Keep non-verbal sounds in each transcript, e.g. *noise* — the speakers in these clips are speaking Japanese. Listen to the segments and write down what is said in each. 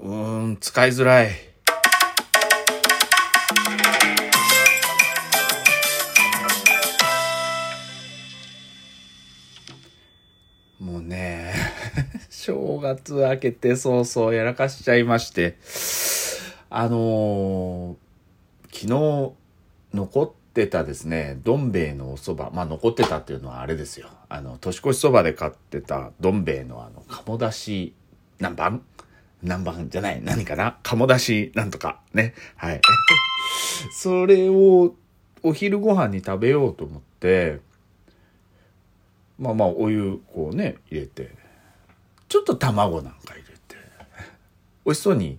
うーん、使いづらい。もうね、*laughs* 正月明けて早々やらかしちゃいまして、あのー昨日残ってたですね、どん兵衛のお蕎麦、まあ残ってたっていうのはあれですよ。あの、年越しそばで買ってたどん兵衛のあの、鴨だし、何番何番じゃない何かな？鴨だしなんとかね。はい。*laughs* それをお昼ご飯に食べようと思って、まあまあお湯こうね、入れて、ちょっと卵なんか入れて、美味しそうに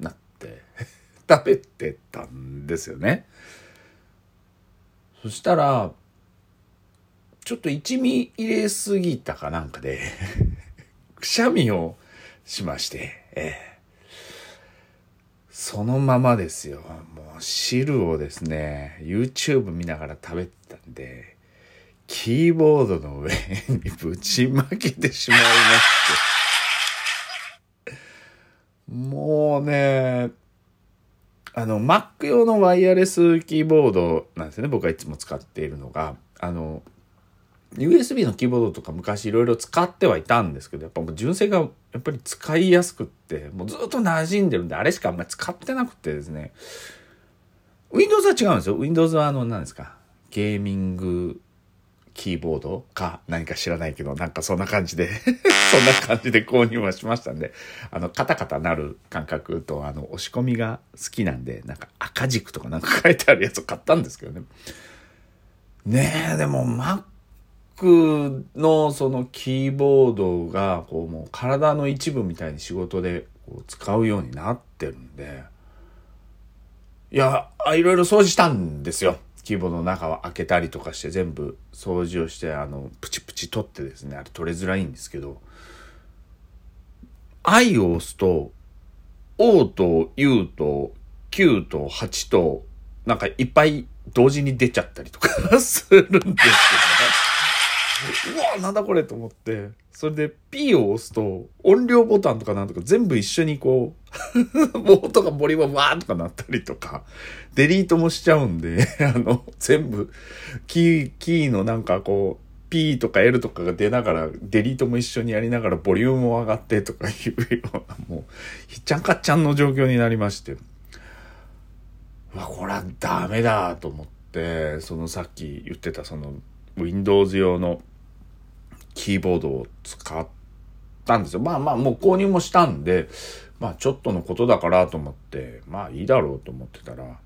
なって *laughs* 食べてたんですよね。そしたら、ちょっと一味入れすぎたかなんかで、*laughs* くしゃみをしまして、ええそのままですよ。もう汁をですね、YouTube 見ながら食べてたんで、キーボードの上にぶちまけてしまいまして。もうね、あの、Mac 用のワイヤレスキーボードなんですよね。僕がいつも使っているのが。あの、USB のキーボードとか昔いろいろ使ってはいたんですけど、やっぱもう純正がやっぱり使いやすくって、もうずっと馴染んでるんで、あれしかあんまり使ってなくてですね。Windows は違うんですよ。Windows はあの、何ですか？ゲーミングキーボードか何か知らないけど、なんかそんな感じで、*laughs* そんな感じで購入はしましたんで、あの、カタカタなる感覚と、あの、押し込みが好きなんで、なんか赤軸とかなんか書いてあるやつを買ったんですけどね。ねえ、でも Mac のそのキーボードが、こうもう体の一部みたいに仕事でこう使うようになってるんで、いや、いろいろ掃除したんですよ。キーボードの中は開けたりとかして全部掃除をして、あの、プチプチ取ってですね、あれ取れづらいんですけど、I を押すと、O と U と Q と8と、なんかいっぱい同時に出ちゃったりとか *laughs* するんですけどね。うわなんだこれと思って、それで P を押すと音量ボタンとかなんとか全部一緒にこう、*laughs* もうとかボリュームわーとかなったりとか、デリートもしちゃうんで、*laughs* あの、全部、キー、キーのなんかこう、P とか L とかが出ながら、デリートも一緒にやりながら、ボリュームも上がってとかいうような、もう、ひっちゃんかっちゃんの状況になりまして、うわ、これはダメだと思って、そのさっき言ってたその、Windows 用のキーボードを使ったんですよ。まあまあ、もう購入もしたんで、まあちょっとのことだからと思って、まあいいだろうと思ってたら、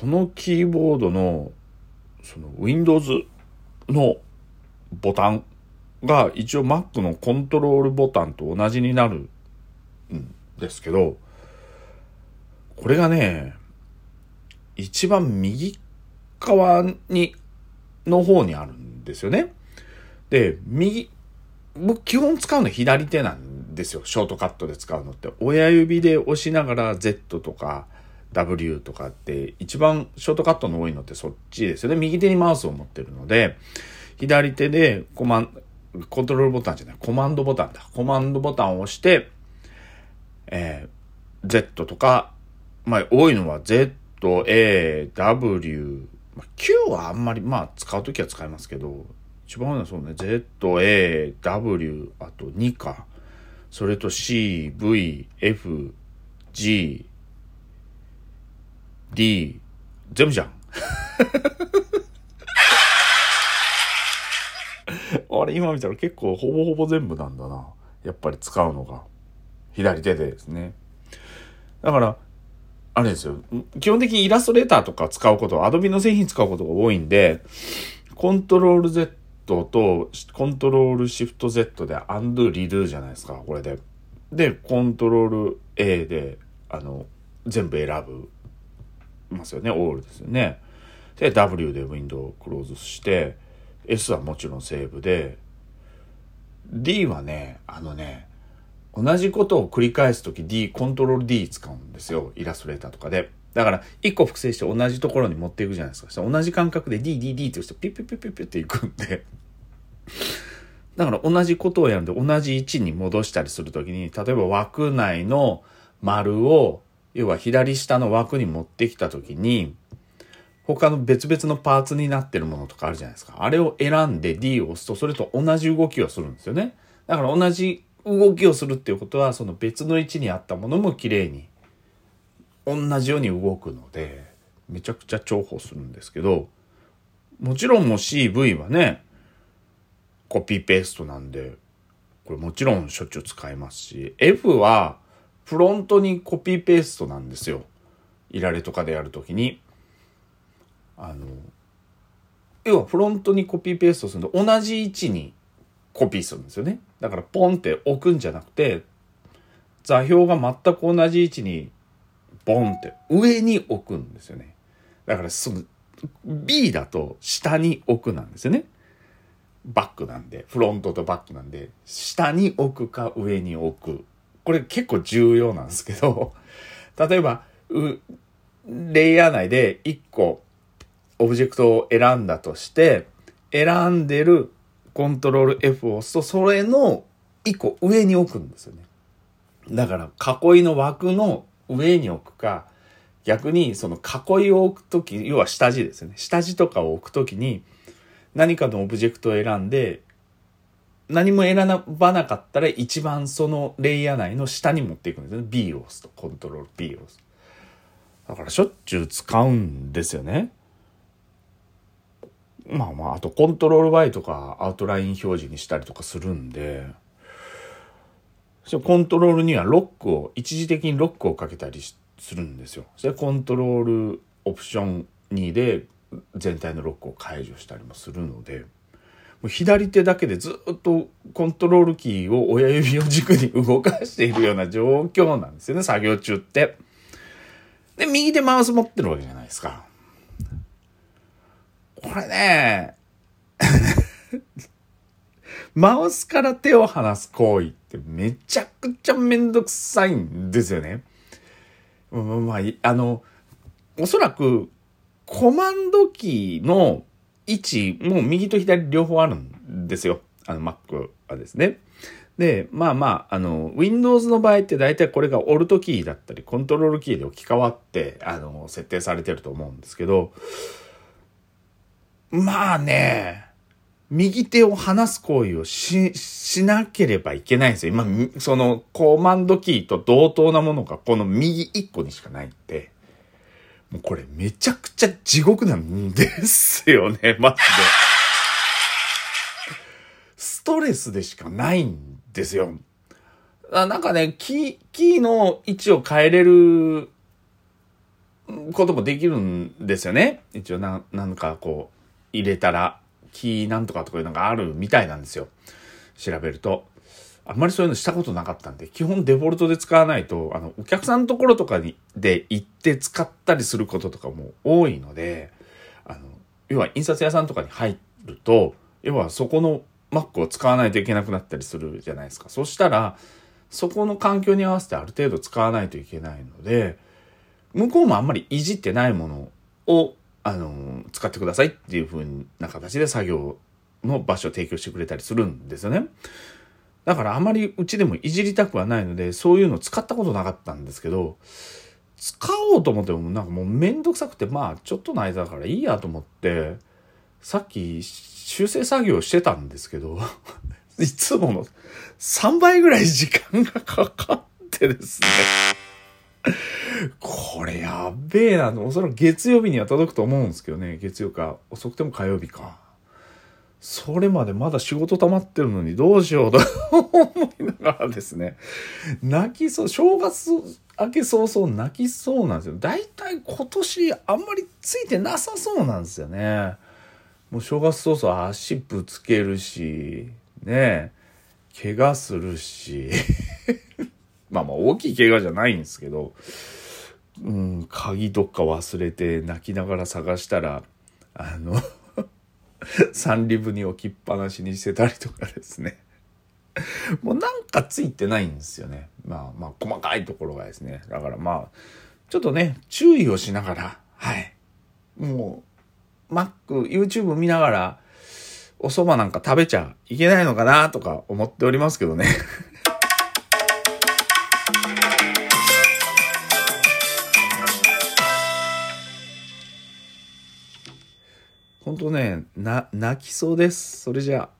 このキーボードの、その Windows のボタンが一応 Mac のコントロールボタンと同じになるんですけど、これがね、一番右側に、の方にあるんですよね。で、右、僕基本使うの左手なんですよ。ショートカットで使うのって。親指で押しながら Z とか W とかって一番ショートカットの多いのってそっちですよね。右手にマウスを持ってるので、左手でコマン、コントロールボタンじゃない、コマンドボタンだ。コマンドボタンを押して、えー、Z とか、まあ多いのは Z、A、W、まあ、Q はあんまり、まあ使うときは使いますけど、一番多いのはそうね、Z、A、W、あと2か。それと C、V、F、G、D、全部じゃん。*laughs* あれ、今見たら結構ほぼほぼ全部なんだな。やっぱり使うのが。左手でですね。だから、あれですよ。基本的にイラストレーターとか使うこと、アドビの製品使うことが多いんで、コントロール Z とコントロールシフト Z でアンドゥリドゥじゃないですか、これで。で、コントロール A で、あの、全部選ぶますよね、オールですよね。で、W でウィンドウをクローズして、S はもちろんセーブで、D はね、あのね、同じことを繰り返すとき D、コントロール D 使うんですよ。イラストレーターとかで。だから、一個複製して同じところに持っていくじゃないですか。そ同じ感覚で D、D、D って押すとピッピッピッピッピッっていくんで。だから同じことをやるんで、同じ位置に戻したりするときに、例えば枠内の丸を、要は左下の枠に持ってきたときに、他の別々のパーツになってるものとかあるじゃないですか。あれを選んで D を押すと、それと同じ動きをするんですよね。だから同じ動きをするっていうことは、その別の位置にあったものも綺麗に、同じように動くので、めちゃくちゃ重宝するんですけど、もちろんも CV はね、コピーペーストなんで、これもちろんしょっちゅう使いますし、F はフロントにコピーペーストなんですよ。いられとかでやるときに。あの、要はフロントにコピーペーストすると同じ位置にコピーするんですよね。だからポンって置くんじゃなくて、座標が全く同じ位置にボンって上に置くんですよね。だからその B だと下に置くなんですよね。バックなんで、フロントとバックなんで、下に置くか上に置く。これ結構重要なんですけど、例えば、レイヤー内で1個オブジェクトを選んだとして、選んでるコントロール F を押すと、それの1個上に置くんですよね。だから、囲いの枠の上に置くか、逆にその囲いを置くとき、要は下地ですよね。下地とかを置くときに、何かのオブジェクトを選んで、何も選ばなかったら一番そのレイヤー内の下に持っていくんですよね。B を押すと。コントロール B を押す。だからしょっちゅう使うんですよね。まあまあ、あとコントロール Y とかアウトライン表示にしたりとかするんで、コントロールにはロックを、一時的にロックをかけたりするんですよ。それコントロールオプション2で全体のロックを解除したりもするので、もう左手だけでずっとコントロールキーを親指を軸に動かしているような状況なんですよね、*laughs* 作業中って。で、右手マウス持ってるわけじゃないですか。これね、*laughs* マウスから手を離す行為ってめちゃくちゃめんどくさいんですよね。まあ、あの、おそらくコマンドキーの位置も右と左両方あるんですよ。あの Mac はですね。で、まあまあ、あの、Windows の場合って大体これが Alt キーだったり、コントロールキーで置き換わって、あの、設定されてると思うんですけど、まあね、右手を離す行為をし、しなければいけないんですよ。今、そのコマンドキーと同等なものがこの右一個にしかないんで。もうこれめちゃくちゃ地獄なんですよね、*laughs* マジで。ストレスでしかないんですよ。あなんかね、キー、キーの位置を変えれることもできるんですよね。一応な、なんかこう、入れたら、キなんとかとかいうのがあるみたいなんですよ。調べると。あんまりそういうのしたことなかったんで、基本デフォルトで使わないと、あの、お客さんのところとかに、で行って使ったりすることとかも多いので、あの、要は印刷屋さんとかに入ると、要はそこの Mac を使わないといけなくなったりするじゃないですか。そしたら、そこの環境に合わせてある程度使わないといけないので、向こうもあんまりいじってないものを、あの、使ってくださいっていう風な形で作業の場所を提供してくれたりするんですよね。だからあまりうちでもいじりたくはないので、そういうの使ったことなかったんですけど、使おうと思ってもなんかもうめんどくさくて、まあちょっとの間だからいいやと思って、さっき修正作業してたんですけど、*laughs* いつもの3倍ぐらい時間がかかってですね。これやべえなの。おそらく月曜日には届くと思うんですけどね。月曜か。遅くても火曜日か。それまでまだ仕事溜まってるのにどうしようと思いながらですね、泣きそう、正月明け早々泣きそうなんですよ。だいたい今年あんまりついてなさそうなんですよね。もう正月早々足ぶつけるし、ね怪我するし、*laughs* まあまあ大きい怪我じゃないんですけど、うん、鍵どっか忘れて泣きながら探したら、あの *laughs* サンリブに置きっぱなしにしてたりとかですね。もうなんかついてないんですよね。まあまあ細かいところがですね。だからまあ、ちょっとね、注意をしながら、はい。もう、Mac、YouTube 見ながら、お蕎麦なんか食べちゃいけないのかなとか思っておりますけどね。んとね、な、泣きそうです。それじゃあ。